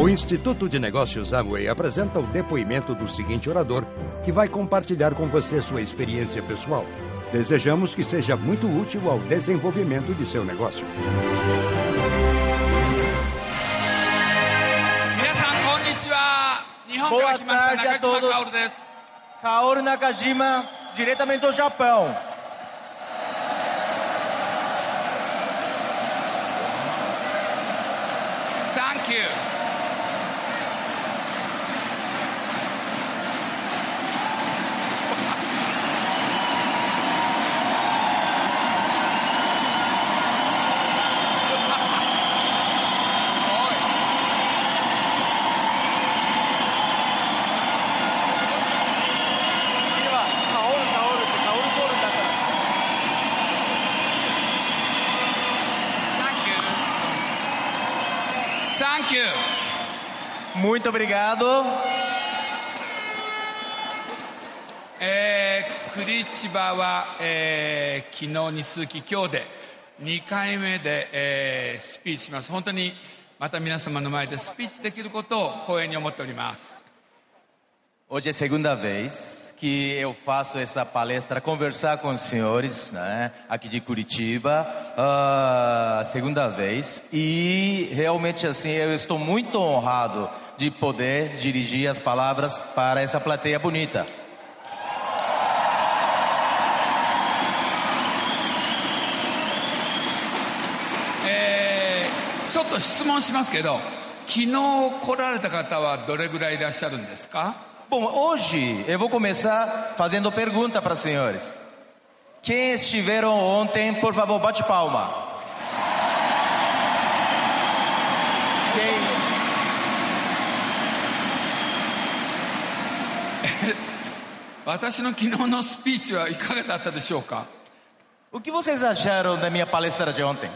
O Instituto de Negócios Amway apresenta o depoimento do seguinte orador, que vai compartilhar com você sua experiência pessoal. Desejamos que seja muito útil ao desenvolvimento de seu negócio. Boa tarde a todos. Kaoru Nakajima, diretamente do Japão. Thank you. Muito obrigado. えー、クリチバは、えー、昨日に続き今日で2回目で、えー、スピーチします本当にまた皆様の前でスピーチできることを光栄に思っております Hoje é a segunda vez que eu faço essa palestra, conversar com os senhores, né, aqui de Curitiba, ah, segunda vez, e realmente assim eu estou muito honrado de poder dirigir as palavras para essa plateia bonita. えーちょっと質問しますけど昨日来られた方はどれぐらいいらっしゃるんですか Bom, hoje eu vou começar fazendo pergunta para os senhores. Quem estiveram ontem, por favor, bate palma. Quem 私の昨日のスピーチはいかがだったでしょうか O que vocês acharam da minha palestra de ontem?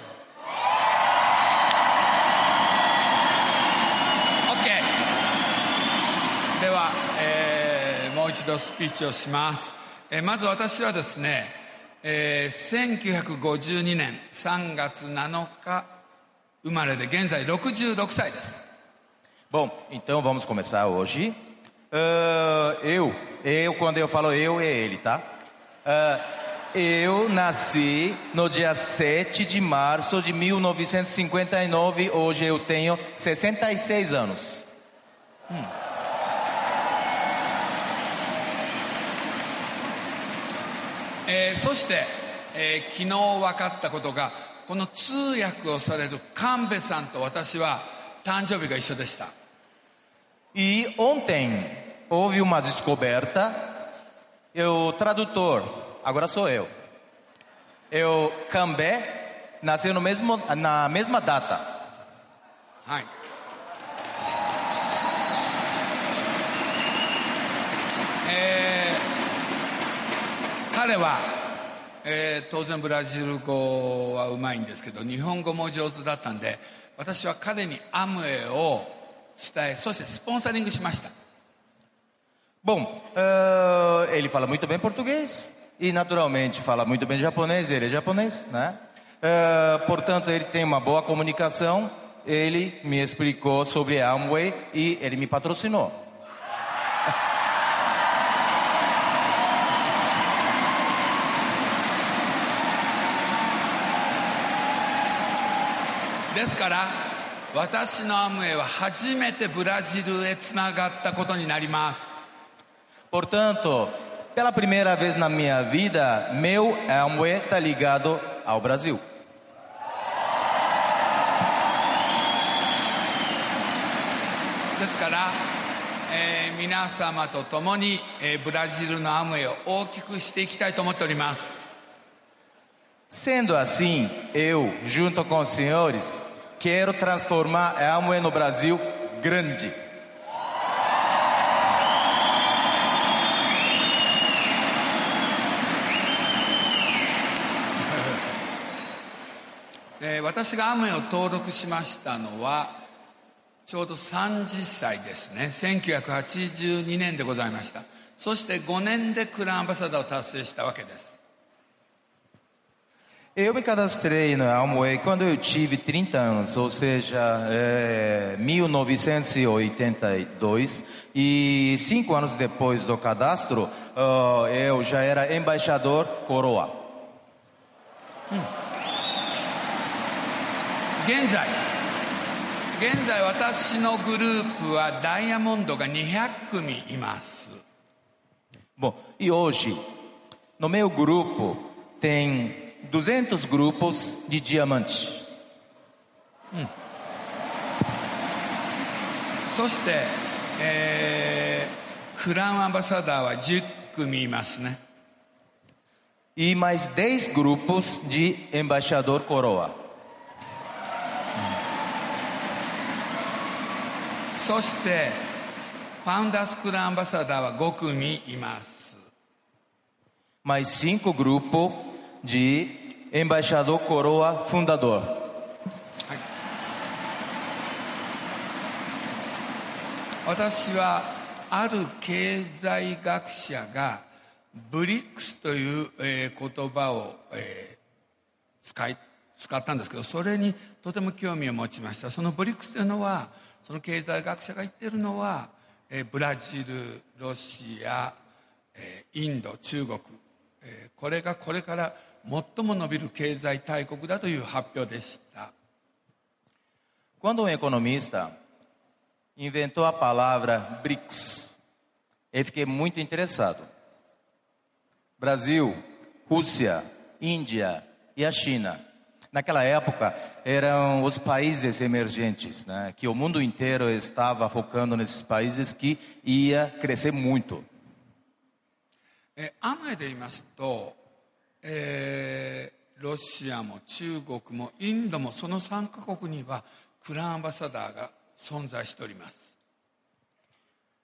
一度スピーチをします、えーまず私はですね、えー1952年3月7日生まれで現在66歳です Bom, então vamos começar hoje. Ah, eu, eu, quando eu falo eu, é ele, tá? Ah, eu nasci no dia 7 de março de 1959, hoje eu tenho 66 anos. えーそして、えー昨日分かったことがこの通訳をされる神戸さんと私は誕生日が一緒でした E ontem houve uma descoberta. Eu, o tradutor, agora sou eu. Eu, Cambé, nasceu no mesmo, na mesma data. はいえー彼は、えー当然ブラジル語はうまいんですけど日本語も上手だったんで私は彼にアムウェイを伝えそしてスポンサリングしました Bom, ah, ele fala muito bem português e naturalmente fala muito bem japonês, ele é japonês, né? Ah, portanto, ele tem uma boa comunicação. Ele me explicou sobre a Amway e ele me patrocinou. ですから私のアムウェイは初めてブラジルへつながったことになります Portanto, pela primeira vez na minha vida, meu Amway está ligado ao Brasil. ですから、えー皆様と共に、えーブラジルのアムウェイを大きくしていきたいと思っております Sendo assim, eu, junto com os senhores, quero transformar a Amway no Brasil grande. えー私がアムウェイを登録しましたのはちょうど30歳ですね1982年でございましたそして5年でクランアンバサダーを達成したわけです Eu me cadastrei na Amway quando eu tive 30 anos, ou seja, é, 1982. E cinco anos depois do cadastro, uh, eu já era embaixador coroa. 現在現在私のグループはダイヤモンドが200組います Bom, e hoje, no meu grupo, tem 200 grupos de diamantes. そして、えークラウンアンバサダーは10組いますね E mais 10 grupos de embaixador coroa. そしてファウンダースクラウンアンバサダーは5組います Mais 5 grupos de embaixador coroa fundador. 私はある経済学者がブリックスという、えー言葉を、えー使い使ったんですけどそれにとても興味を持ちました。そのブリックスというのはその経済学者が言っているのは、えーブラジルロシア、えーインド中国、えーこれがこれから最も伸びる経済大国だという発表でした。 Quando um economista inventou a palavra BRICS, eu fiquei muito interessado. Brasil, Rússia, Índia e a China. Naquela época eram os países emergentes, né, que o mundo inteiro estava focando nesses países que ia crescer muito. えーアムウェイで言いますと、 えーロシアも中国もインドもその3カ国にはクラウンアンバサダーが存在しております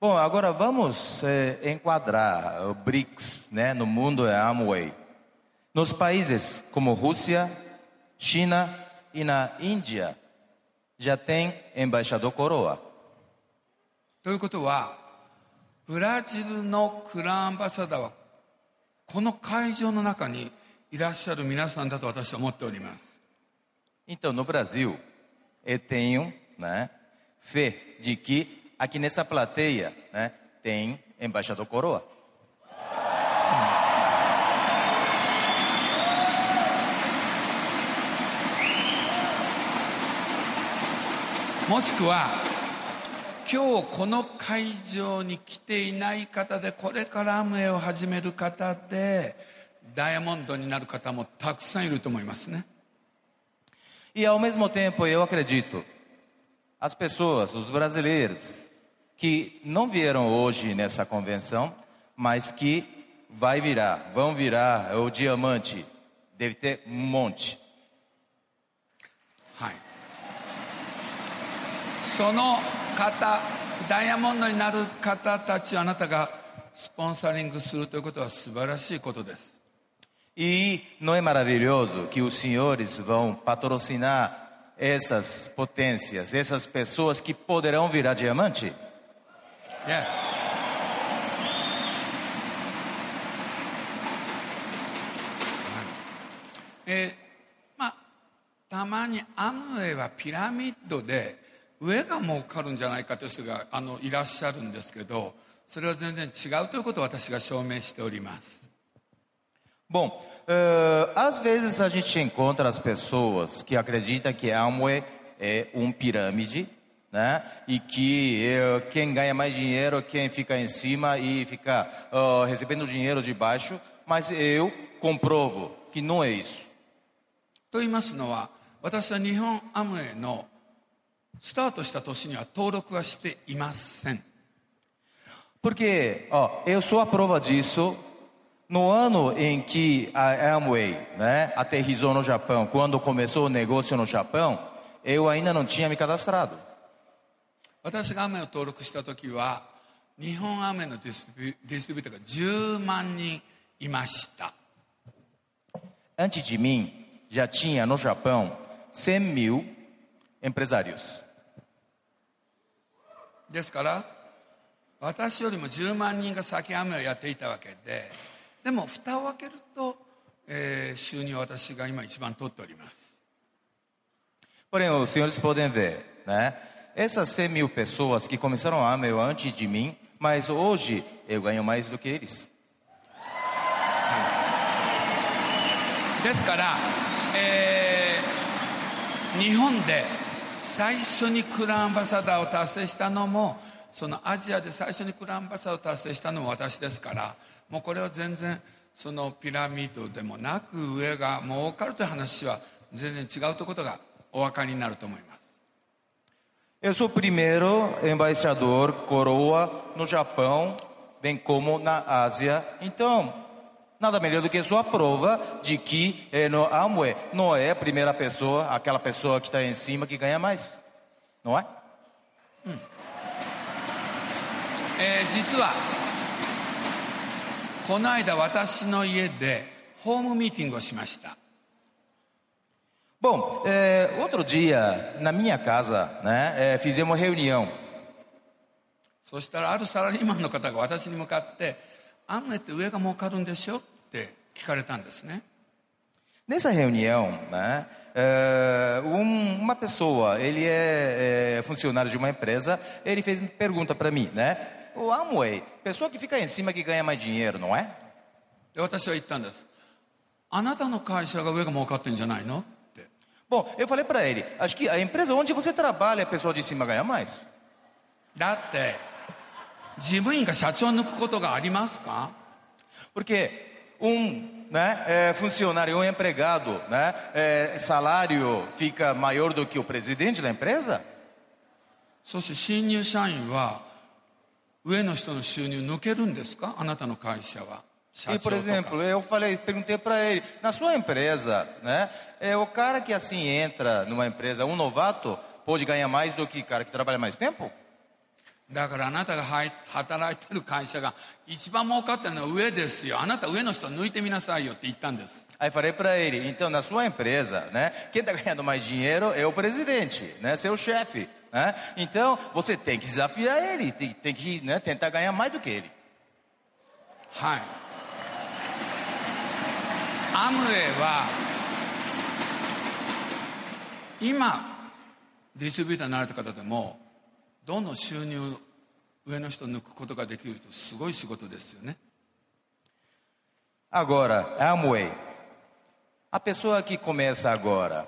Bom, agora vamos eh, enquadrar o BRICS né, no mundo é Amway. Nos países como Rússia, China e na Índia já tem embaixador coroa. ということはブラジルのクラウンアンバサダーはこの会場の中にいらっしゃる皆さんだと私は思っております Então, no Brasil, eu tenho né, fé de que aqui nessa plateia né, tem embaixador coroa. もしくは今日この会場に来ていない方でこれからアムウェイを始める方でダイヤモンドになる方もたくさんいると思いますね E ao mesmo tempo eu acredito, as pessoas, os brasileiros, que não vieram hoje nessa convenção, mas que vai virar, vão virar o diamante, deve ter um monte. はいその方ダイヤモンドになる方たちをあなたがスポンサリングするということは素晴らしいことです E não é maravilhoso que os senhores vão patrocinar essas potências, essas pessoas que poderão virar diamante? Yes えーまあたまにアムウェイはピラミッドで上が儲かるんじゃないかという人があのいらっしゃるんですけどそれは全然違うということを私が証明しております Bom, eh, às vezes a gente encontra as pessoas que acreditam que Amway é um pirâmide, né? E que eh, quem ganha mais dinheiro, quem fica em cima e fica ah, recebendo dinheiro de baixo. Mas eu comprovo que não é isso. と言いますのは私は日本アムウェイの スタートした年には登録はしていません Porque, ó, eu sou a prova disso. No ano em que a Amway né, aterrizou no Japão, quando começou o negócio no Japão, eu ainda não tinha me cadastrado. 私がアムウェイを登録した時は日本アムウェイのディスビュディストリビューターが10万人いました Antes de mim, já tinha no Japão 100 mil empresários. ですから私よりも10万人が先アムウェイをやっていたわけででも蓋を開けるとえー収入を私が今一番取っております。Porém, os senhores podem ver, né? Essas 100 mil pessoas que começaram a Amway antes de mim, mas hoje eu ganho mais do que eles. ですから、えー日本で最初にクランバサダーを達成したのもそのアジアで最初にクランアンバサダーを達成したのも私ですからもうこれは全然そのピラミッドでもなく上が儲かるという話は全然違うということがお分かりになると思います Eu sou o primeiro embaixador coroa no Japão, bem como na Ásia. Então, nada melhor do que sua prova de que eh, no Amway não é a primeira pessoa, aquela pessoa que está em cima que ganha mais. Não é? えー実はこの間私の家でホームミーティングをしました Bom, eh, outro dia, na minha casa, né, eh, fizemos uma reunião. そしたらあるサラリーマンの方が私に向かって「 アムウェイって上が儲かるんでしょ?」って聞かれたんですね Nessa reunião, né, eh, um- uma pessoa, ele é, eh, funcionário de uma empresa, ele fez uma pergunta para mim, né? O Amway, pessoa que fica em cima que ganha mais dinheiro, não é? で私は言ったんですあなたの会社が上が儲かってんじゃないのって Bom, eu falei para ele, acho que a empresa onde você trabalha, a pessoa de cima ganha mais. だって 事務員が社長を抜くことがありますか Porque um né, eh, funcionário, um empregado, né, eh, salário fica maior do que o presidente da empresa? そして新入社員は上の人の収入抜けるんですかあなたの会社は社 E, 長 por とか exemplo, eu falei, perguntei para ele, na sua empresa, né, é o cara que assim entra numa empresa, um novato, pode ganhar mais do que o cara que trabalha mais tempo? だからあなたがはい働いてる会社が一番儲かってるのは上ですよあなた上の人抜いてみなさいよって言ったんです Aí falei para ele, então na sua empresa, né, quem está ganhando mais dinheiro é o presidente, né, seu chefe, né? Então você tem que desafiar ele, tem, tem que né, tentar ganhar mais do que ele. はいアムウェイは今ディストリビューターになられた方でもどの収入上の人を抜くことができるとすごい仕事ですよね Agora, Amway, a pessoa que começa agora,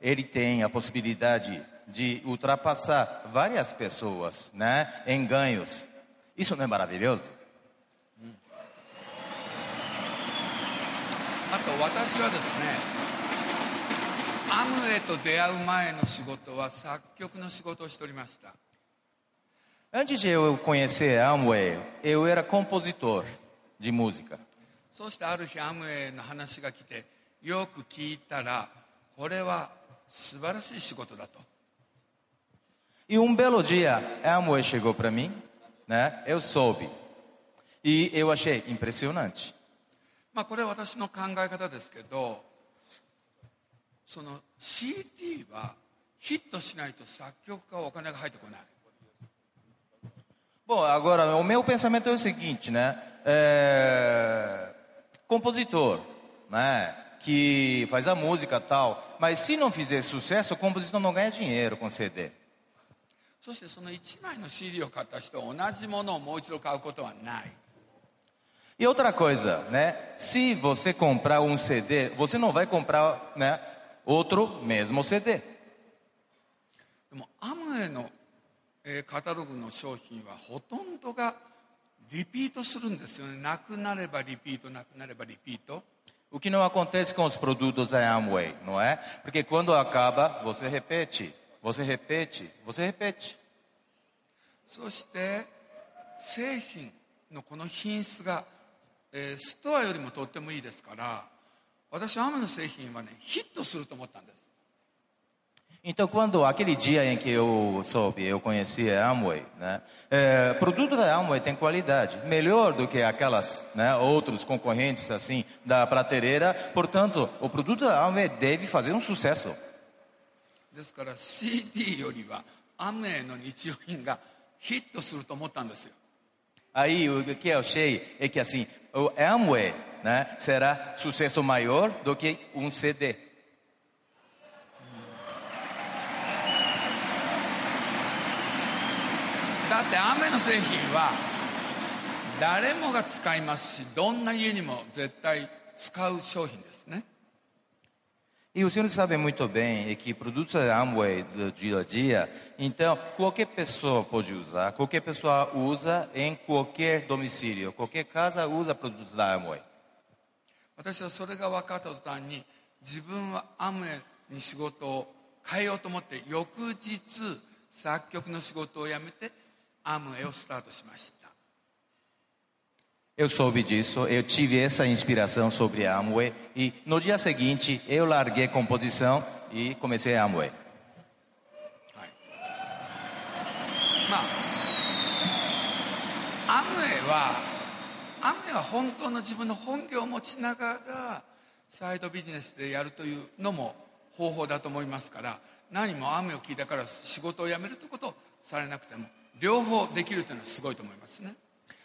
ele tem a possibilidade de ultrapassar várias pessoas, né, em ganhos. Isso não é maravilhoso? あと私はですねアムウェイと出会う前の仕事は作曲の仕事をしておりました Antes de eu conhecer Amway, eu era compositor de música. そしてある日アムウェイの話が来てよく聞いたらこれは素晴らしい仕事だと E um belo dia, Amway chegou para mim, né? Eu soube. E eu achei impressionante. まあこれは私の考え方ですけどその CD はヒットしないと作曲家はお金が入ってこない Bom, agora o meu pensamento é o seguinte, né? É, Compositor, né? Que faz a música tal, mas se não fizer sucesso, o compositor não ganha dinheiro com CD. そしてその1枚の CD を買った人は同じものをもう一度買うことはない E outra coisa, né? Se você comprar um CD, você não vai comprar, né? Outro mesmo CD. でもアムウェイの、 えーカタログの商品はほとんどがリピートするんですよね。なくなればリピートなくなればリピート。O que não acontece com os produtos da Amway, não é? Porque quando acaba, você repete, você repete, você repete. そして製品のこの品質が、えーストアよりもとってもいいですから私はアムの製品はねヒットすると思ったんです Então, quando aquele dia em que eu soube, eu conheci a Amway, né? É, produto da Amway tem qualidade, melhor do que aquelas, né? Outros concorrentes assim da prateleira. Portanto, o produto da Amway deve fazer um sucesso. ですから CD よりはアムウェイの日用品がヒットすると思ったんですよ Aí o que eu achei é que assim, o Amway né, será sucesso maior do que um CD. だって雨の製品は誰もが使いますしどんな家にも絶対使う商品ですね E os senhores sabem muito bem que produtos da Amway do dia a dia, então qualquer pessoa pode usar, qualquer pessoa usa em qualquer domicílio, qualquer casa usa produtos da Amway. 私はそれが分かった途端に自分はアムウェイに仕事を変えようと思って翌日作曲の仕事を辞めてアムウェイをスタートしました Eu soube disso, eu tive essa inspiração sobre a Amway e no dia seguinte eu larguei composição e comecei a Amway. はいまあアムウェイはアムウェイは本当の自分の本業を持ちながらサイドビジネスでやるというのも方法だと思いますから何もアムウェイを聞いたから仕事を辞めるということをされなくても両方できるというのはすごいと思いますね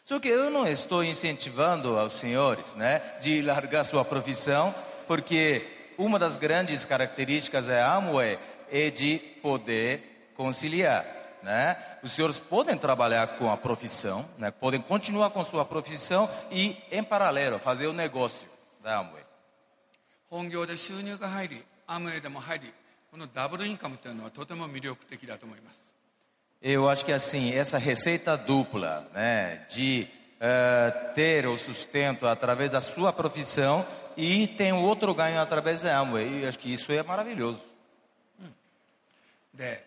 Só que eu não estou incentivando aos senhores, né, de largar sua profissão, porque uma das grandes características da Amway é de poder conciliar, né? Os senhores podem trabalhar com a profissão, né? Podem continuar com sua profissão e em paralelo fazer o negócio da Amway. 本業で収入が入りアムウェイでも入りこのダブルインカムというのはとても魅力的だと思います Eu acho que assim, essa receita dupla, né, de eh, ter o sustento através da sua profissão e tem um outro ganho através da Amway, e acho que isso é maravilhoso. で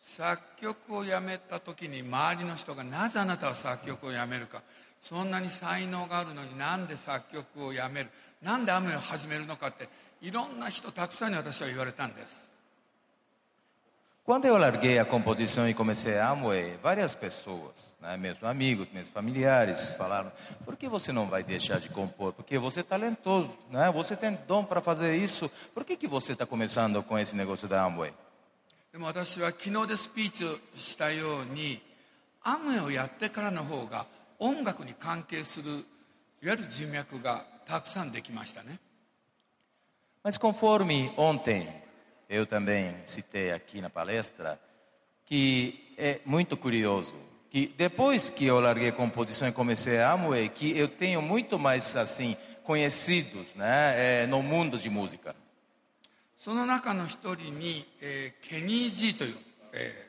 作曲をやめた時に周りの人がなぜあなたは作曲をやめるかそんなに才能があるのになんで作曲をやめるなんで雨を始めるのかっていろんな人たくさんに私は言われたんです Quando eu larguei a composição e comecei a Amway, várias pessoas, né, meus amigos, meus familiares, falaram: por que você não vai deixar de compor? Porque você é talentoso, né? você tem dom para fazer isso. Por que, que você está começando com esse negócio da Amway? でも私は昨日でスピーチをしたようにアムウェイをやってからの方が音楽に関係するいわゆる人脈がたくさんできましたね Mas conforme ontem eu também citei aqui na palestra, que é muito curioso, que depois que eu larguei a composição e comecei a Amway, que eu tenho muito mais assim conhecidos, né, é, no mundo de música. その中の一人に、えーケニー・ジーという、えー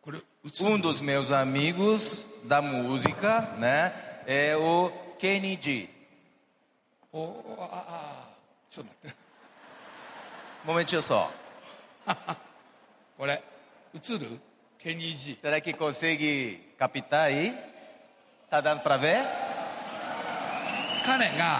これ映る Um dos meus amigos da música, né, é o Kenny G. おおああちょっと待って Um momentinho só. これ映るケニー・ジー Será que consegue captar aí? Tá dando para ver? 彼が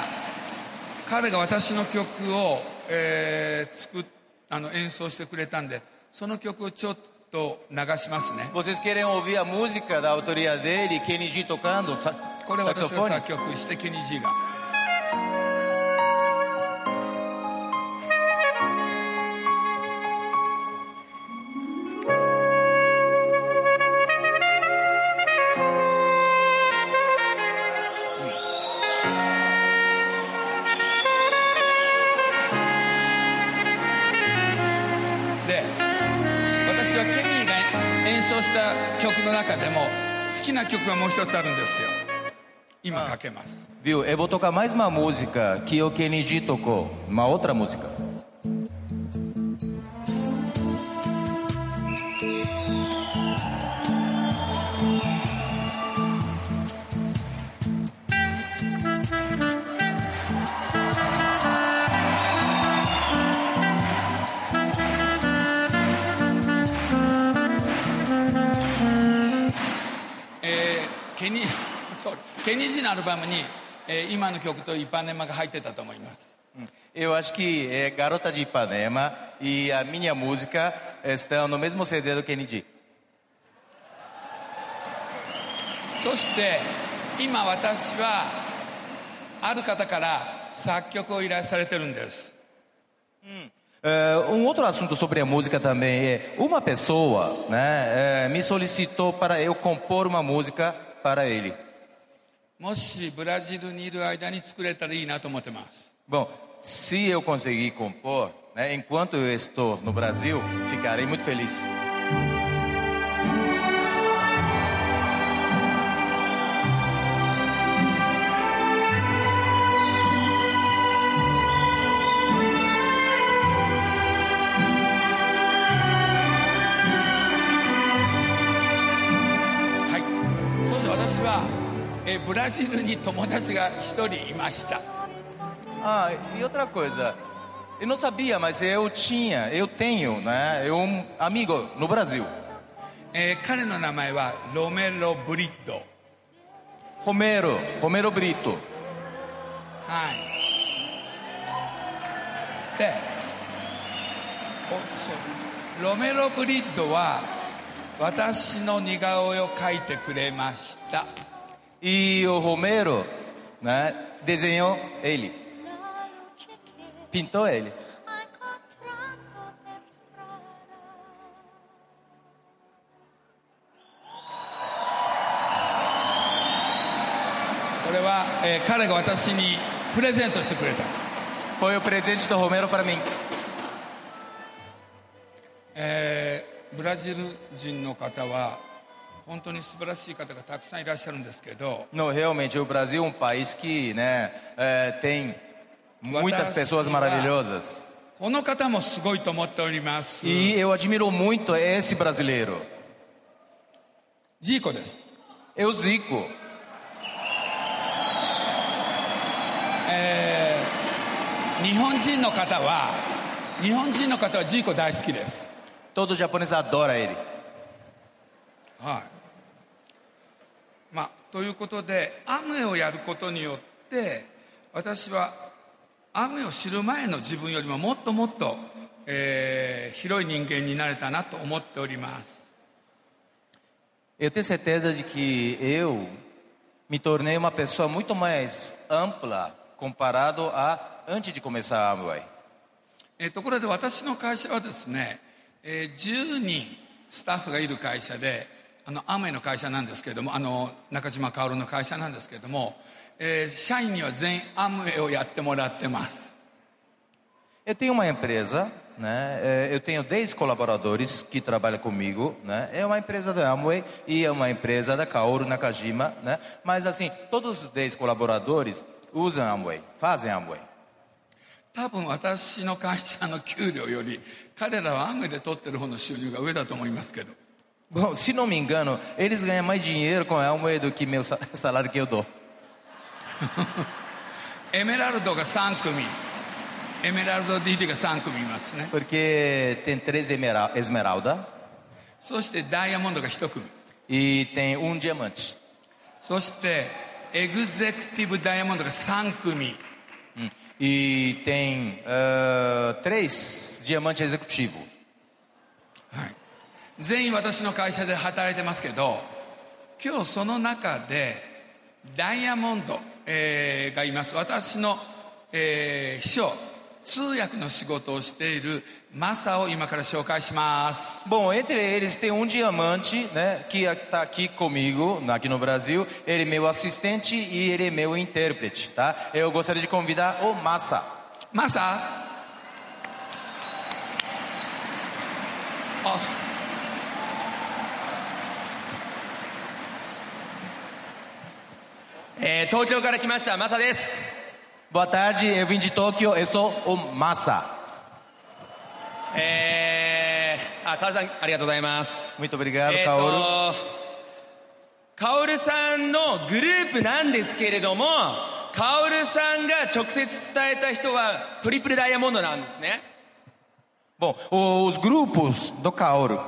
彼が私の曲を、えー作っあの演奏してくれたんでその曲をちょっと流しますね Vocês querem ouvir a música da autoria dele, Kenny G tocando sa これ私が saxofone? 作曲してケニー・ジーが がもう一つあるんですよ今かけます Viu? Eu vou tocar mais uma música que o Kenny G tocou, uma outra música.「 のアルバムに、えー今の曲とイパネマが入ってたと思います Eu acho que é Garota de Ipanema e a minha música estão no mesmo CD do Kenny G. そして今私はある方から作曲を依頼されてるんです É, um outro assunto sobre a música também é uma pessoa né, é, me solicitou para eu compor uma música para ele. もしブラジルにいる間に作れたらいいなと思ってます。 Bom, se eu conseguir compor, né, enquanto eu estou no Brasil, ficarei muito feliz. ラジルに友達が一人いましたああ、e outra coisa: eu não sabia, mas eu tinha, eu tenho, né? Um amigo 彼の名前はロメロ・ブリッド。ロメロ、ロメロ・ブリッド。はい。ロメロ・ブリッドは私の似顔絵を描いてくれました。E o Romero, né, desenhou ele, pintou ele. Ha incontrato per strada これは、えー彼が私にプレゼントしてくれた。 Foi o presente do Romero para mim. えーブラジル人の方は não, realmente, o Brasil é um país que né, é, tem muitas pessoas maravilhosas. E eu admiro muito esse brasileiro. Zico desu. Eu Zico. É, 日本人の方は日本人の方はジーコ大好きです。Todo japonês adora ele. まあということでアムウェイをやることによって私はアムウェイを知る前の自分よりももっともっと、えー広い人間になれたなと思っております Eu tenho certeza de que eu me tornei uma pessoa muito mais ampla comparado a antes de começar a Amway. えーところで私の会社はですね、えー10人スタッフがいる会社であのアムウェイの会社なんですけれどもあの中島薫の会社なんですけれども、えー社員には全員アムウェイをやってもらってます Eu tenho uma empresa, né? Eu tenho 10 colaboradores que trabalham comigo, né? É uma empresa da Amway e é uma empresa da Kaoru Nakajima, né? Mas assim, todos os 10 colaboradores usam Amway, fazem Amway. 多分私の会社の給料より彼らはアムで取ってる方の収入が上だと思いますけど Bom, se não me engano, eles ganham mais dinheiro com a Amway do que meu sa- salário que eu dou. エメラルドが3組エメラルド DD が3組いますね Porque tem três esmera- esmeralda そしてダイヤモンドが1組 e tem um diamante. そしてエグゼクティブダイヤモンドが3組 Hum. E tem ah, três diamantes executivos. はい、 全員私の会社で働いてますけど今日その中でダイヤモンド、えーがいます私の、えー秘書通訳の仕事をしているマサを今から紹介します Bom, entre eles tem um diamante, né, que está aqui comigo, aqui no Brasil. Ele é meu assistente e ele é meu intérprete, tá? Eu gostaria de convidar o Massa. マサあそうえー東京から来ましたマサです Boa tarde, eu vim de Tóquio, eu sou o Massa. えー、あカオルさんありがとうございます Muito obrigado, えー Kaoru. とカオルさんのグループなんですけれどもカオルさんが直接伝えた人はトリプルダイヤモンドなんですね Bom, os grupos do Kaoru,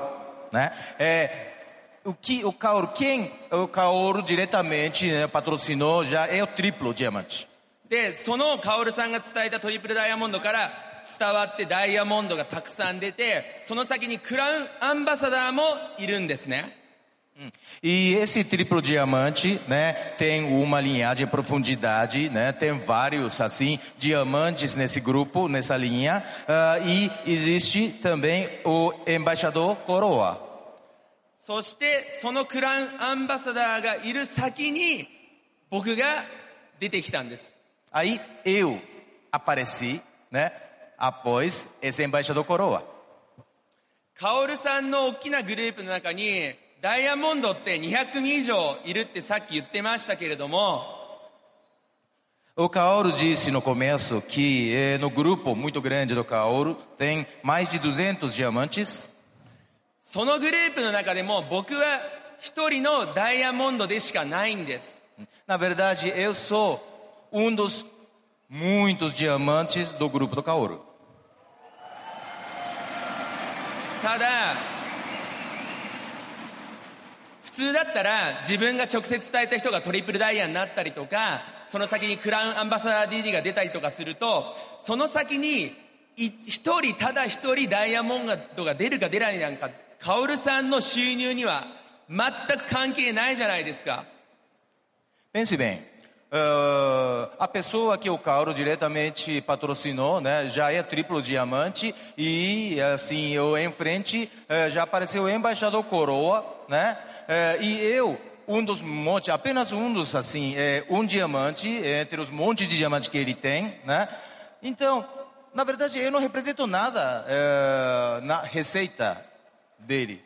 né? É, o que o Kaoru, quem o Kaoru diretamente né, patrocinou já é o triplo diamante. でそのカオルさんが伝えたトリプルダイヤモンドから伝わってダイヤモンドがたくさん出てその先にクラウンアンバサダーもいるんですね E esse triplo diamante, né, tem uma linhagem em profundidade, né, tem vários, assim, diamantes nesse grupo, nessa linha, ah, e existe também o embaixador coroa. そしてそのクラウンアンバサダーがいる先に僕が出てきたんです Aí eu apareci, né? Após esse embaixador coroa. カオルさんの大きなグループの中にダイヤモンドって200組以上いるってさっき言ってましたけれども O Kaoru disse no começo que eh, no grupo muito grande do Kaoru tem mais de 200 diamantes. そのグループの中でも僕は一人のダイヤモンドでしかないんです Na verdade, eu sou um dos muitos diamantes do grupo do Kaoru. ただ普通だったら自分が直接伝えた人がトリプルダイヤになったりとかその先にクラウンアンバサダー DD が出たりとかするとその先にい一人ただ一人ダイヤモンドが出るか出ないなんかカオルさんの収入には全く関係ないじゃないですか Pense bem, ah, a pessoa que o Kaoru diretamente patrocinou, né, já é triplo diamante e assim eu em frente eh, já apareceu o embaixador coroa, né, eh, e eu um dos montes, apenas um dos assim, é, um diamante entre os montes de diamantes que ele tem, né? Então, na verdade eu não represento nada eh, na receita dele.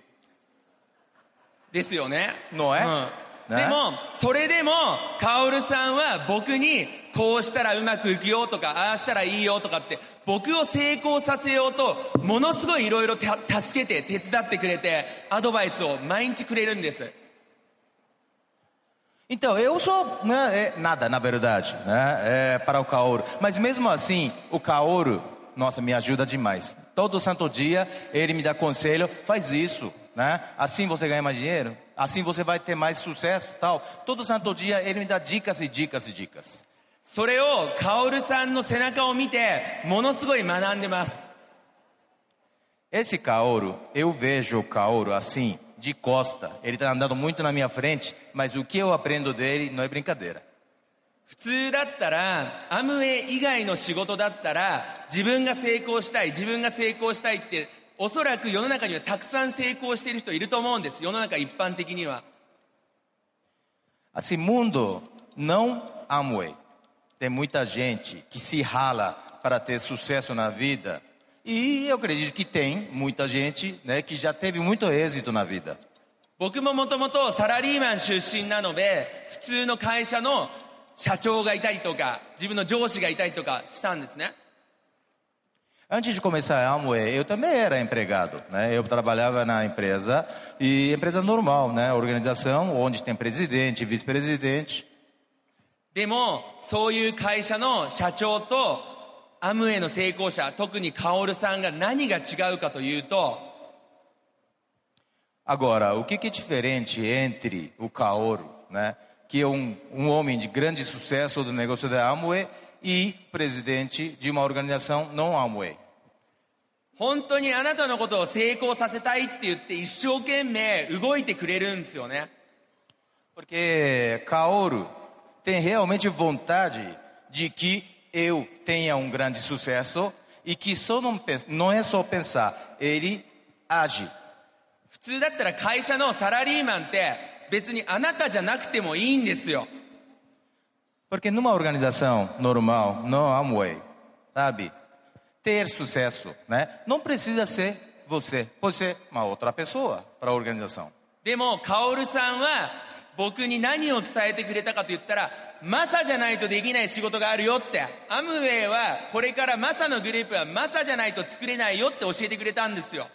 ですよね。のえ？うんね？でも、それでも、カオルさんは僕に、こうしたらうまくいくよとか、ああしたらいいよとかって、僕を成功させようと、ものすごいいろいろ助けて、手伝ってくれて、アドバイスを毎日くれるんです。Então, eu sou né, é, nada, na verdade, né, é, para o Kaoru. Mas mesmo assim, o Kaoru, nossa, me ajuda demais. Todo santo dia, ele me dá conselho, faz isso, né? Assim você ganha mais dinheiro, assim você vai ter mais sucesso, tal. Todo santo dia, ele me dá dicas e dicas e dicas. それを、カオルさんの背中を見て、ものすごい学んでます。 Esse Kaoru, eu vejo o Kaoru assim, de costa. Ele está andando muito na minha frente, mas o que eu aprendo dele não é brincadeira. 普通だったら、アムウェイ以外の仕事だったら、自分が成功したい、自分が成功したいって、おそらく世の中にはたくさん成功している人いると思うんです。世の中一般的には。Assim, mundo não Amway. Tem muita gente que se rala para ter sucesso na vida. E eu acredito que tem muita gente né, que já teve muito êxito na vida. 僕ももともとサラリーマン出身なので、普通の会社の社長がいたりとか、自分の上司がいたりとかしたんですね。 Antes de começar a Amway, eu também era empregado. Né? Eu trabalhava na empresa, e empresa normal, né? organização onde tem presidente, vice-presidente. でも、そういう会社の社長と、アムウェイの成功者、特にカオルさんが何が違うかというと、 Agora, o que, que é diferente entre o Kaoru, né, que é um, um homem de grande sucesso do negócio da Amway, e presidente de uma organização não Amway? 本当にあなたのことを成功させたいって言って一生懸命動いてくれるんですよね。 Porque Kaoru tem realmente vontade de que eu tenha um grande sucesso e que só não, pensa, não é só pensar, ele age. 普通だったら会社のサラリーマンって 別にあなたじゃなくてもいいんですよ。Porque numa organização normal, não Amway, sabe? Ter sucesso, né? Não precisa ser você, pode ser uma outra pessoa para a organização. でも、カオルさんは僕に何を伝えてくれたかと言ったら、マサじゃないとできない仕事があるよって。アムウェイはこれからマサのグループはマサじゃないと作れないよって教えてくれたんですよ。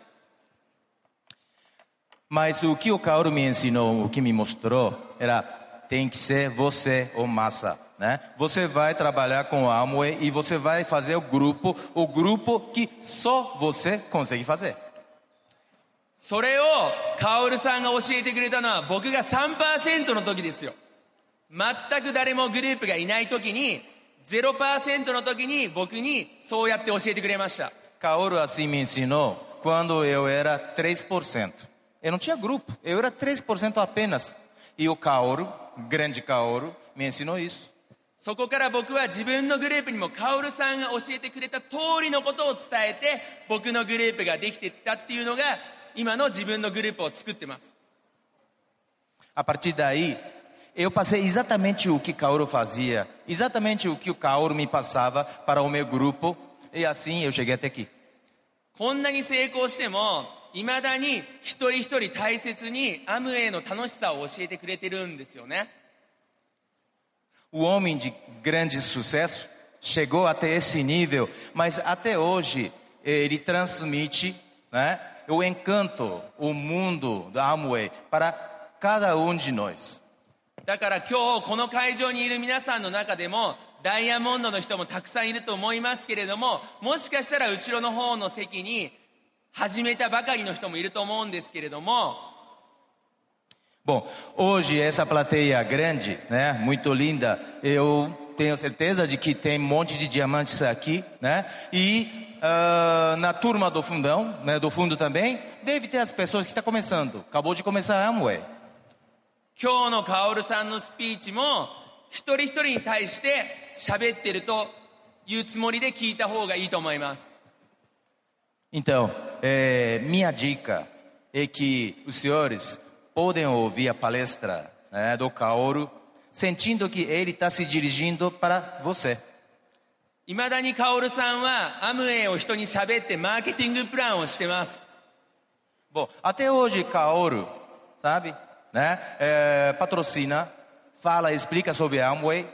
Mas o que o Kaoru me ensinou, o que me mostrou, era tem que ser você ou massa, né? Você vai trabalhar com o Amway e você vai fazer o grupo, o grupo que só você consegue fazer. それをカオルさんが教えてくれたのは僕が3%の時ですよ。全く誰もグループがいない時に、0%の時に僕にそうやって教えてくれました。 Kaoru assim me ensinou quando eu era 3%. Eu não tinha grupo, eu era 3% apenas. E o Kaoru, grande Kaoru, me ensinou isso. そこから僕は自分のグループにもカオルさんが教えてくれた通りのことを伝えて、僕のグループができてきたっていうのが、今の自分のグループを作ってます。 A partir daí, eu passei exatamente o que Kaoru fazia, exatamente o que o Kaoru me passava para o meu grupo, e assim eu cheguei até aqui. こんなに成功しても、 未だに一人一人大切にアムウェイの楽しさを教えてくれてるんですよね。O homem de grande sucesso chegou até esse nível, mas até hoje ele transmite né, o encanto, o mundo da Amway para cada um de nós. だから今日この会場にいる皆さんの中でもダイヤモンドの人もたくさんいると思いますけれどももしかしたら後ろの方の席に 始めたばかりの人もいると思うんですけれども Bom, hoje essa plateia grande, né, muito linda, eu tenho certeza de que tem um monte de diamantes aqui, né, e ah, na turma do fundão, né, do fundo também, deve ter as pessoas que estão começando, acabou de começar a Amway. 今日のカオルさんのスピーチも一人一人に対して喋ってるというつもりで聞いた方がいいと思います Então, eh, minha dica é que os senhores podem ouvir a palestra né, do Kaoru, sentindo que ele está se dirigindo para você. いまだにカオルさんはアムウェイを人に喋ってマーケティングプランをしてます Bom, até hoje Kaoru, sabe, né, eh, patrocina, fala, explica sobre a Amway,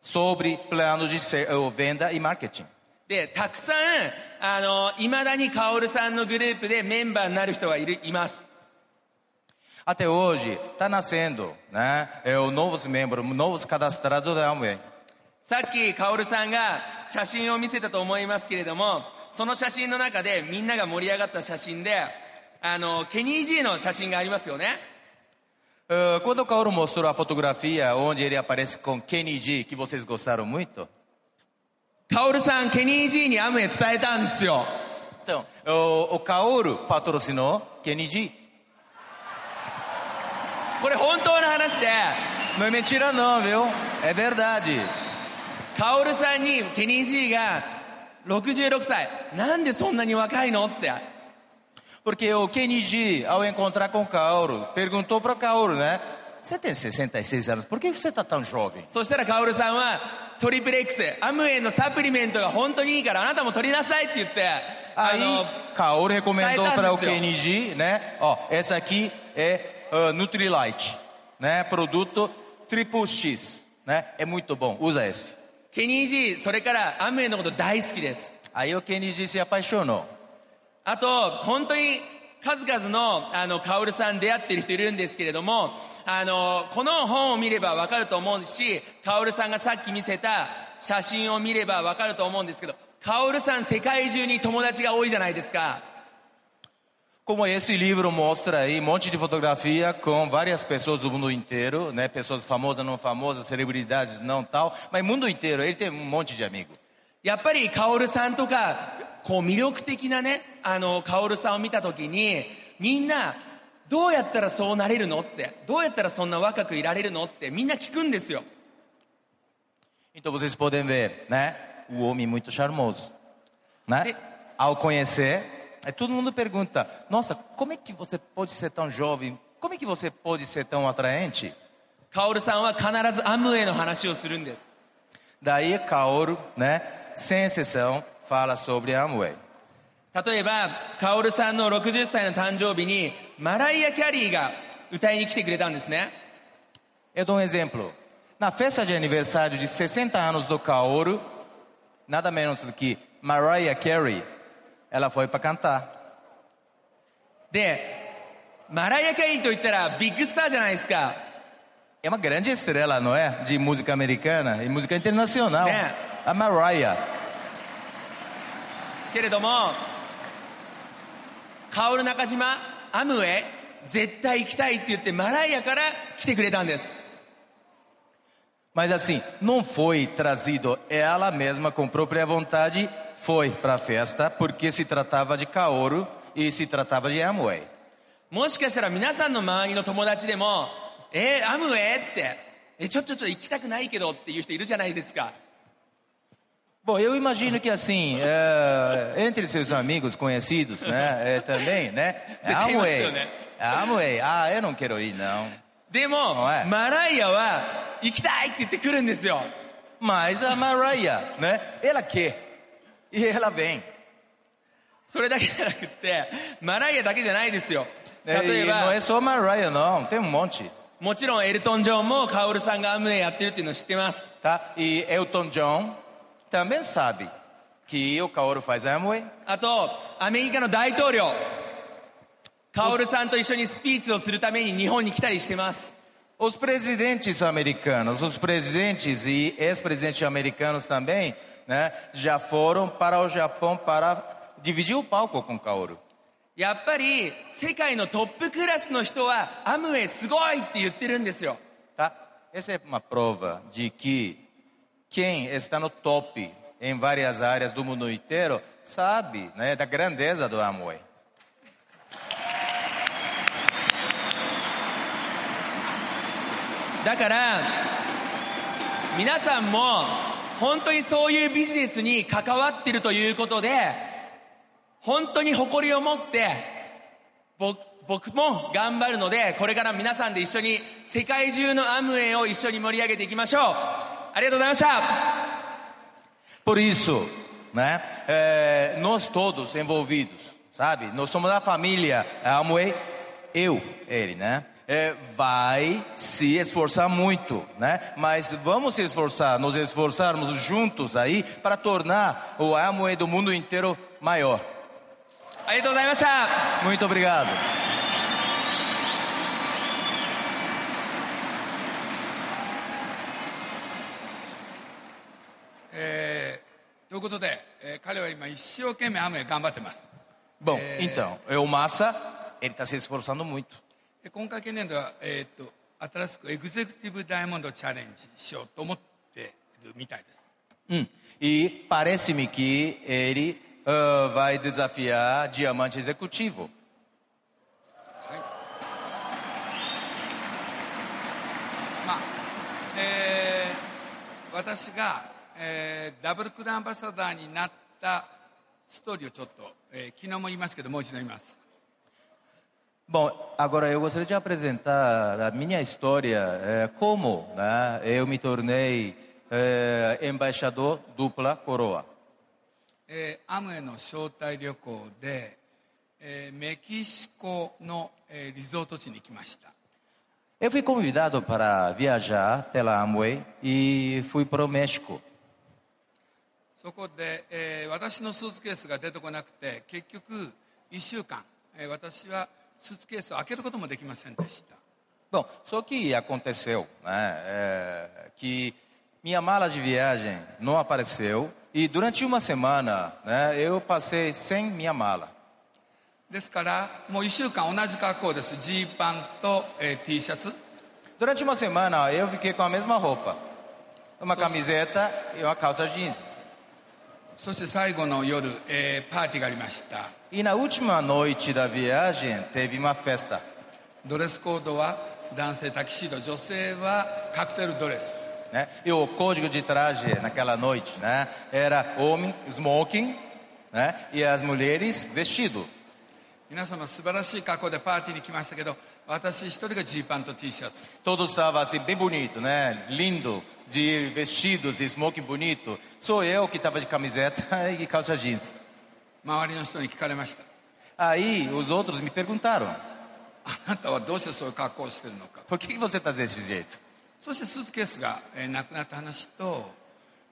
sobre planos de ser- eh, venda e marketing. でたくさんあのいまだにカオルさんのグループでメンバーになる人がいるいます Até hoje está nascendo, né, é, os novos membros, novos cadastrados da Amway. さっきカオルさんが写真を見せたと思いますけれどもその写真の中でみんなが盛り上がった写真であのケニー G の写真がありますよね Ah, quando o Kaoru mostrou a fotografia onde ele aparece com Kenny G, que vocês gostaram muito, カオルさんケニー G にアムウェイ伝えたんですよ então, o, o Kaoru patrocinou Kenny G. これ本当の話で Não é mentira não, viu? É verdade. カオルさんにケニー G が66歳なんでそんなに若いのって Porque o Kenny G, ao encontrar com o Kaoru, perguntou para o Kaoru, né? Você tem 66 anos, por que você está tão jovem? そしたらカオルさんはトリプル X、アムウェイのサプリメントが本当にいいから、あなたも取りなさいって言って。あ、いいか、オレコメントプラオケニジね。あ、さっき、え、ヌトリライチ。ね、プロドクト、トリプル X。ね、え、むいとぼん、ウザエス。ケニジそれから、アムウェイのこと大好きです。あ、よ、ケニジー、せ、アパイショーノ。あと、本当に、数々のあのカオルさん出会ってる人いるんですけれどもあのこの本を見ればわかると思うしカオルさんがさっき見せた写真を見ればわかると思うんですけどカオルさん世界中に友達が多いじゃないですか Como esse livro mostra aí, um monte de fotografia com várias pessoas do mundo inteiro, né? Pessoas famosas, não famosas, celebridades, não tal, mas mundo inteiro, ele tem um monte de amigos. やっぱりカオルさんとかこう魅力的なねあのカオルさんを見た時にみんなどうやったらそうなれるのってどうやったらそんな若くいられるのってみんな聞くんですよ Então vocês podem ver, né? O homem muito charmoso, né? E- Ao conhecer, aí todo mundo pergunta: Nossa, como é que você pode ser tão jovem? Como é que você pode ser tão atraente? カオルさんは必ずアムウェイの話をするんです Daí Kaoru, né? Sem exceção, fala sobre a Amway. 例えばカオルさんの60歳の誕生日にマライア・キャリーが歌いに来てくれたんですね Eu dou um exemplo. Na festa de aniversário de 60 anos do Kaoru, nada menos do que Mariah Carey, ela foi para cantar. でマライア・キャリーといったらビッグスターじゃないですか É uma grande estrela, não é? De música americana e música internacional. Né? A Mariah. けれどもカオル中島アムウェイ絶対行きたいって言ってマライアから来てくれたんです Mas assim, não foi trazido ela mesma com própria vontade, foi para a festa porque se tratava de Kaoru e se tratava de Amway. もしかしたら皆さんの周りの友達でも「えアムウェイ?」って「えちょちょちょ行きたくないけど」っていう人いるじゃないですか Bom, eu imagino que assim, é, entre seus amigos conhecidos, né, é, também, né, é Você tem Amway, noção, né? é Amway, ah, eu não quero ir não. でも、おいマライアは行きたいって言ってくるんですよ。 Mas a Mariah, né? Ela quer. E ela vem. それだけじゃなくって、マライアだけじゃないですよ。 É, 例え E não ば é、só a Mariah, não. Tem um monte. もちろんエルトン・ジョンもカオルさんがアムウェイやってるっていうのを知ってます。 Tá? E Elton John também sabe que o Kaoru faz Amway. あと、アメリカの大統領、カオルさんと一緒にスピーチをするために日本に来たりしてます。 Os presidentes americanos, os presidentes e ex-presidentes americanos também, né, já foram para o Japão para dividir o palco com Kaoru. やっぱり、世界のトップクラスの人は、アムウェイすごいって言ってるんですよ。 Tá? Essa é uma prova de que quem está no top em várias áreas do mundo inteiro sabe né, da grandeza do Amway. だから、皆さんも、本当にそういうビジネスに関わっているということで、本当に誇りを持って、僕僕も頑張るので、これから皆さんで一緒に世界中のアムウェイを一緒に盛り上げていきましょう。Por isso, né, é, nós todos envolvidos, sabe? Nós somos a família é, Amway, eu, ele, né? É, vai se esforçar muito, né? Mas vamos se esforçar, nos esforçarmos juntos aí para tornar o Amway do mundo inteiro maior. Muito obrigado. É, Bom, então, é o Massa, ele está se esforçando muito. Hum, e parece-me que ele uh, vai desafiar Diamante Executivo. É, 私がえーダブルクランアンバサダーになったストーリーをちょっと、えー昨日も言いますけどもう一度言います。Bom, agora eu gostaria de apresentar a minha história, eh, como né, eu me tornei eh, embaixador dupla coroa. えーアムウェイの招待旅行で、えーメキシコの、えーリゾート地に来ました。Eu fui convidado para viajar pela Amway e fui para o México. そこで、えー私のスーツケースが出てこなくて結局1週間、えー私はスーツケースを開けることもできませんでした Bom, só que aconteceu né, é, que minha mala de viagem não apareceu e durante uma semana né, eu passei sem minha mala. ですからもう1週間同じ格好ですジーパンと、えー T シャツ Durante uma semana eu fiquei com a mesma roupa, uma camiseta e uma calça jeans. E na última noite da viagem teve uma festa. ドレスコードは男性タキシード女性はカクテルドレス Né? E o código de traje naquela noite né, era homem smoking né, e as mulheres vestido. 皆様素晴らしい格好でパーティーに来ましたけど私一人がジーパンと T シャツ Todos estavam assim bem bonito, né? Lindo, de vestidos e smoking bonito. Sou eu que estava de camiseta e calça jeans. 周りの人に聞かれました Aí os outros me perguntaram: あなたはどうしてそういう格好をしてるのか por que que você está desse jeito? そしてスーツケースが、えーなくなった話と、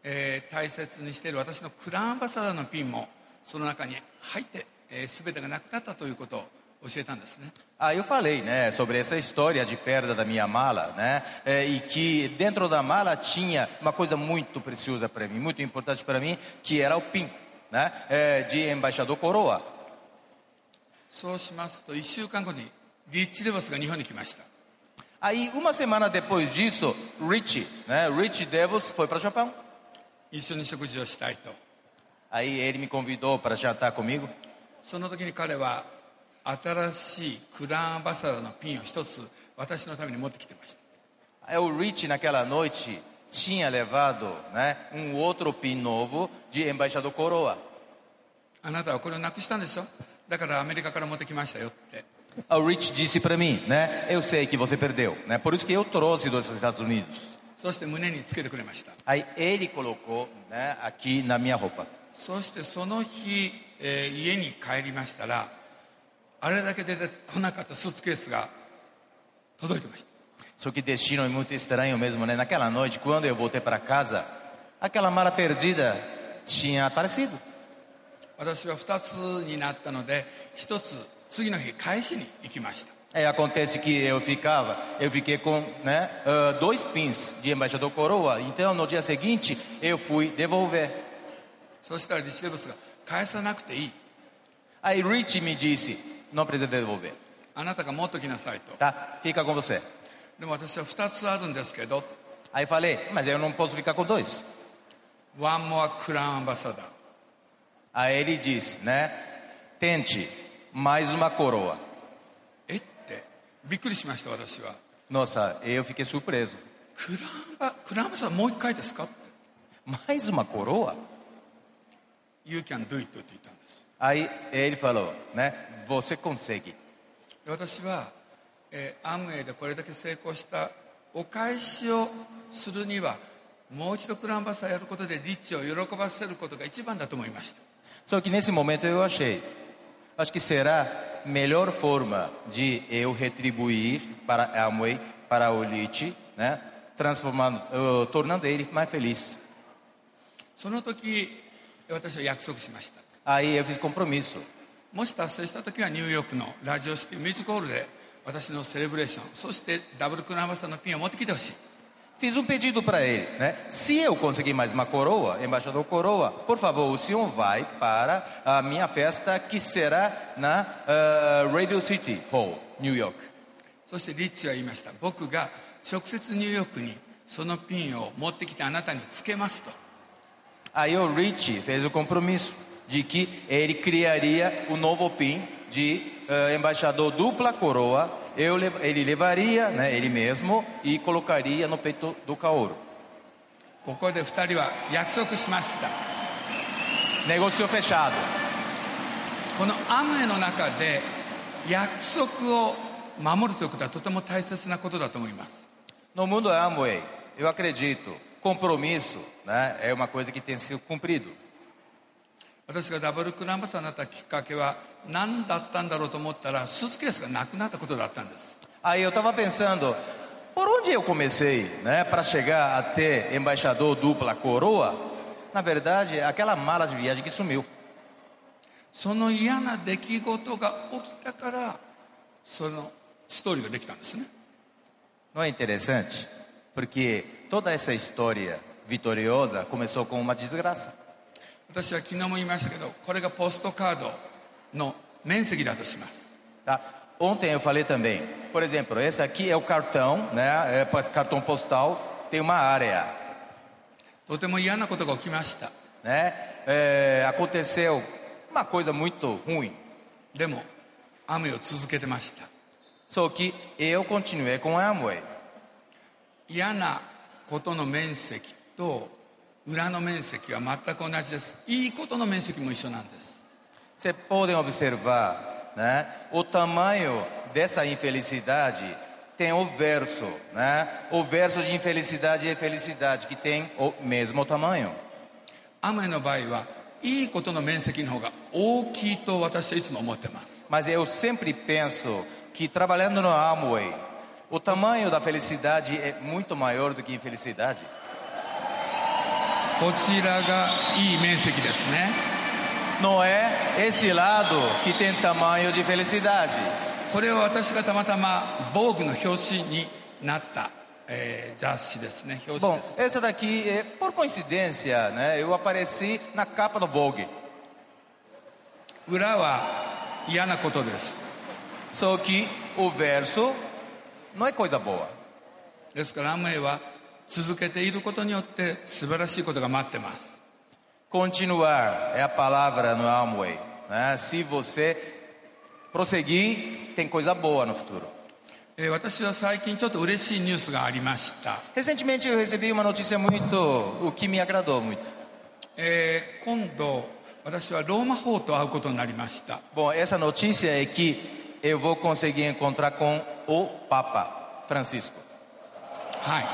えー大切にしている私のクランアンバサダーのピンもその中に入って、えー全てがなくなったということを教えたんですね Aí eu falei, né, sobre essa história de perda da minha mala, né, é, e que dentro da mala tinha uma coisa muito preciosa para mim, muito importante para mim, que era o PIN, né, é, de embaixador coroa. そうしますと1週間後にリッチ・デボスが日本に来ました Aí uma semana depois disso, Rich, né, Rich Devos foi para o Japão. 一緒に食事をしたいと Aí ele me convidou para jantar comigo. その時に彼は新しいクランアンバサダーのピンを一つ私のために持ってきてました o Rich naquela noite tinha levado, né, um outro PIN novo de embaixador coroa. あなたはこれをなくしたんでしょだからアメリカから持ってきましたよって O Rich disse para mim, né? Eu sei que você perdeu, né? Por isso que eu trouxe dos Estados Unidos. そして胸につけてくれました Aí ele colocou, né? Aqui na minha roupa. そしてその日、えー家に帰りましたらあれだけ出てこnaかったスーツケースが届いてました Só que destino é muito estranho mesmo, né? Naquela noite, quando eu voltei para casa, aquela mala perdida tinha aparecido. 私は2つになったので1つ次の日返しに行きました Aí acontece que eu ficava, eu fiquei com né, ah, dois pins de embaixador coroa. Então no dia seguinte eu fui devolver. そしたらリチレブスが 返さなくていい。あい、リッチ・ミ・ジーシー、ノ・プレゼント・デ・ボベ。あなたがもっときなさいと。フィカ・コン・ボ。でも私は二つあるんですけど。あい、ファレ、マジェ・ノン・ポス・フィカ・コン・ドイ。ワン・モア・クラン・アンバサダー。あい、リ・ジーシ、ね。テンチ、マイズ・マ・えって、びっくりしました、私は。ノーサ、エオ・フィケ・スプレーズ。クラン・アンバサダー、もう一回ですかマイズ・マ・コ。You can do it って言ったんです Aí ele falou, né? Você consegue. で私は、えーアムウェイでこれだけ成功したお返しをするにはもう一度クランバサーやることでリッチを喜ばせることが一番だと思いました Só que nesse momento eu achei, acho que será a melhor forma de eu retribuir para a Amway, para o Elite, né? Transformando, uh, tornando ele mais feliz. その時 私は約束しました Aí eu fiz compromisso. もし達成した時はニューヨークのラジオシティミュージックホールで私のセレブレーションそしてダブルクランバサーのピンを持ってきてほしい Fiz um pedido para ele, né? Se eu conseguir mais uma coroa, embaixador coroa, por favor, o senhor vai para a minha festa que será na uh, Radio City Hall, New York. そしてリッチは言いました僕が直接ニューヨークにそのピンを持ってきてあなたにつけますと Aí o Rich fez o compromisso de que ele criaria o novo PIN de eh, embaixador dupla coroa. Eu, lev- ele levaria, né, ele mesmo, e colocaria no peito do Kaoru. ここで2人は約束しました Negócio fechado. このアムウェイの中で約束を守るということはとても大切なことだと思います No mundo Amway, eu acredito, compromisso né, é uma coisa que tem sido cumprido. 私がダブルクランバサーになったきっかけは何だったんだろうと思ったらスーツケースがなくなったことだったんです Aí eu estava pensando, por onde eu comecei, né, para chegar a ter embaixador dupla coroa? Na verdade, aquela mala de viagem que sumiu. その嫌な出来事が起きたからそのストーリーができたんですね Não é interessante? Porque toda essa história vitoriosa começou com uma desgraça. 私は昨日も言いましたけどこれがポストカードの面積だとします Tá? Ontem eu falei também, por exemplo, esse aqui é o cartão, né? É pa- cartão postal, tem uma área, とても嫌なことが起きました né? É, aconteceu uma coisa muito ruim, でも雨を続けてました só que eu continuei com a Amway. 嫌な ことの面積と裏の面積は全く同じですいいことの面積も一緒なんです Vocês podem observar, né? O tamanho dessa infelicidade tem o verso, né? O verso de infelicidade e felicidade que tem o mesmo tamanho. 雨の場合はいいことの面積の方が大きいと私はいつも思ってます Mas eu sempre penso que trabalhando no Amway, o tamanho da felicidade é muito maior do que infelicidade. こちらがいい面積ですね Não é esse lado que tem tamanho de felicidade. これは私がたまたま防具の表紙になった、えー雑誌ですね表紙 Bom, です essa daqui, é, por coincidência, né? Eu apareci na capa do Vogue. 裏は嫌なことです Só que o verso não é coisa boa. ですからアムウェイは続けていることによって素晴らしいことが待ってます Continuar é a palavra no Amway. Né? Se você prosseguir, tem coisa boa no futuro. えー私は最近ちょっと嬉しいニュースがありました、Recentemente eu recebi uma notícia muito, o que me agradou muito. えー今度私はローマ法と会うことになりました Bom, essa notícia é que eu vou conseguir encontrar com o Papa Francisco. Hai.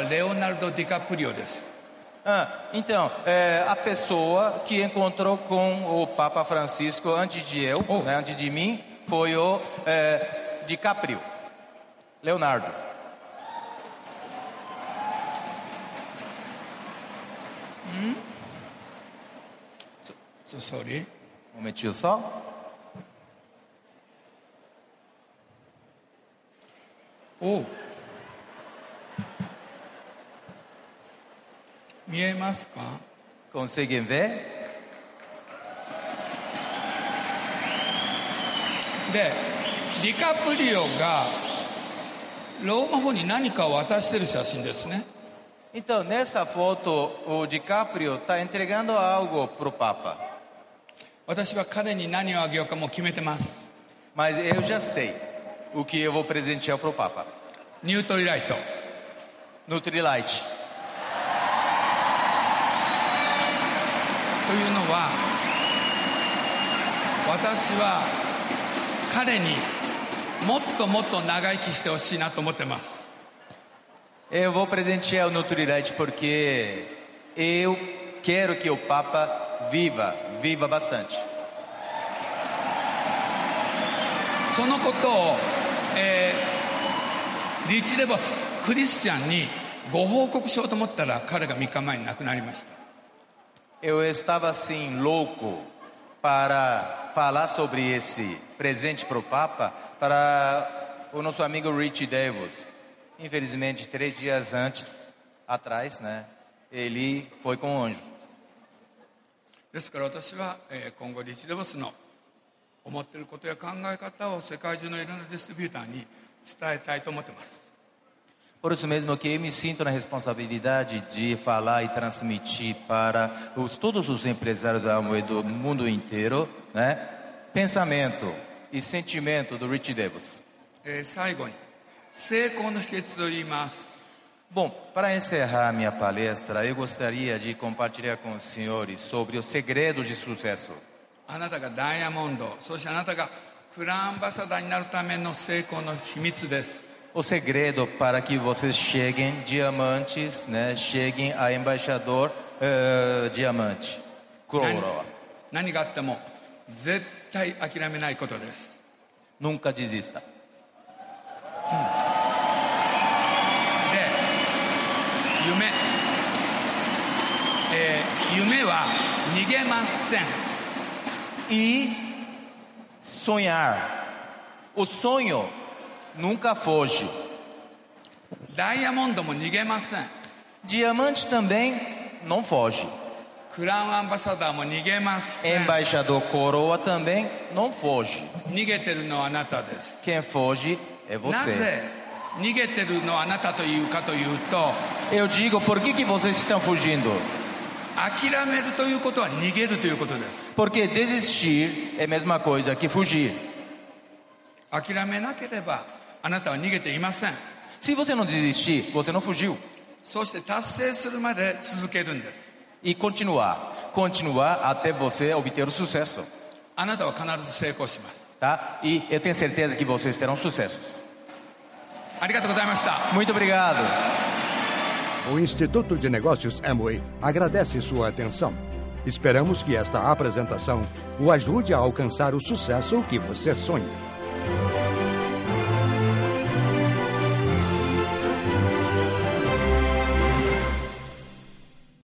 Leonardo DiCaprio. Ah, então, é, a pessoa que encontrou com o Papa Francisco antes de eu, oh. né, antes de mim, foi o é, DiCaprio, Leonardo. Hum? ちょ sorry Um momentinho só. おう見えますか Conseguem ver? でディカプリオがローマ法に何かを渡してる写真ですね Então, nessa foto, o DiCaprio está entregando algo para o Papa. 私は彼に何をあげようかもう決めてます Mas eu já sei o que eu vou presentear para o Papa. ニュートリライト Nutrilite. というのは私は彼にもっともっと長生きしてほしいなと思ってます Eu vou presentear o Nutrilite porque eu quero que o Papa viva, viva bastante. そのことを、えーリッチ・デボスクリスチャンにご報告しようと思ったら彼が3日前に亡くなりました Eu estava assim louco para falar sobre esse presente para o Papa para o nosso amigo Rich Devos. Infelizmente, três dias antes, atrás, né, ele foi com anjos. ですから私は、えー今後リッチ・デボスの思っていることや考え方を世界中のいろんなディストリビューターに伝えたいと思ってます Por isso mesmo que eu me sinto na responsabilidade de falar e transmitir para os, todos os empresários do mundo inteiro, né, pensamento e sentimento do Rich Devos. えー最後に成功の秘訣を言います Bom, para encerrar minha palestra, eu gostaria de compartilhar com os senhores sobre os segredos de sucesso. あなたがダイヤモンドそしてあなたがクランアンバサダーになるための成功の秘密です O segredo para que vocês cheguem diamantes, né, cheguem a embaixador eh, diamante, 何 coroa. 何があっても絶対諦めないことです Nunca desista. 夢は逃げません E sonhar. O sonho nunca foge. ダイヤモンドも逃げません Diamante também não foge. クラウンアンバサダーも逃げません Embaixador coroa também não foge. 逃げてるのはあなたです Quem foge é な você. ぜ逃げてるのはあなたというかというと Eu digo, por que, que vocês estão fugindo? 諦めるということは逃げるということです Porque desistir é a mesma coisa que fugir. 諦めなければあなたは逃げていません Se você não desistir, você não fugiu. そして達成するまで続けるんです E continuar. Continuar até você obter o sucesso. あなたは必ず成功します Tá? E eu tenho certeza que vocês terão sucessos. ありがとうございました Muito obrigado. O Instituto de Negócios Amway agradece sua atenção. Esperamos que esta apresentação o ajude a alcançar o sucesso que você sonha.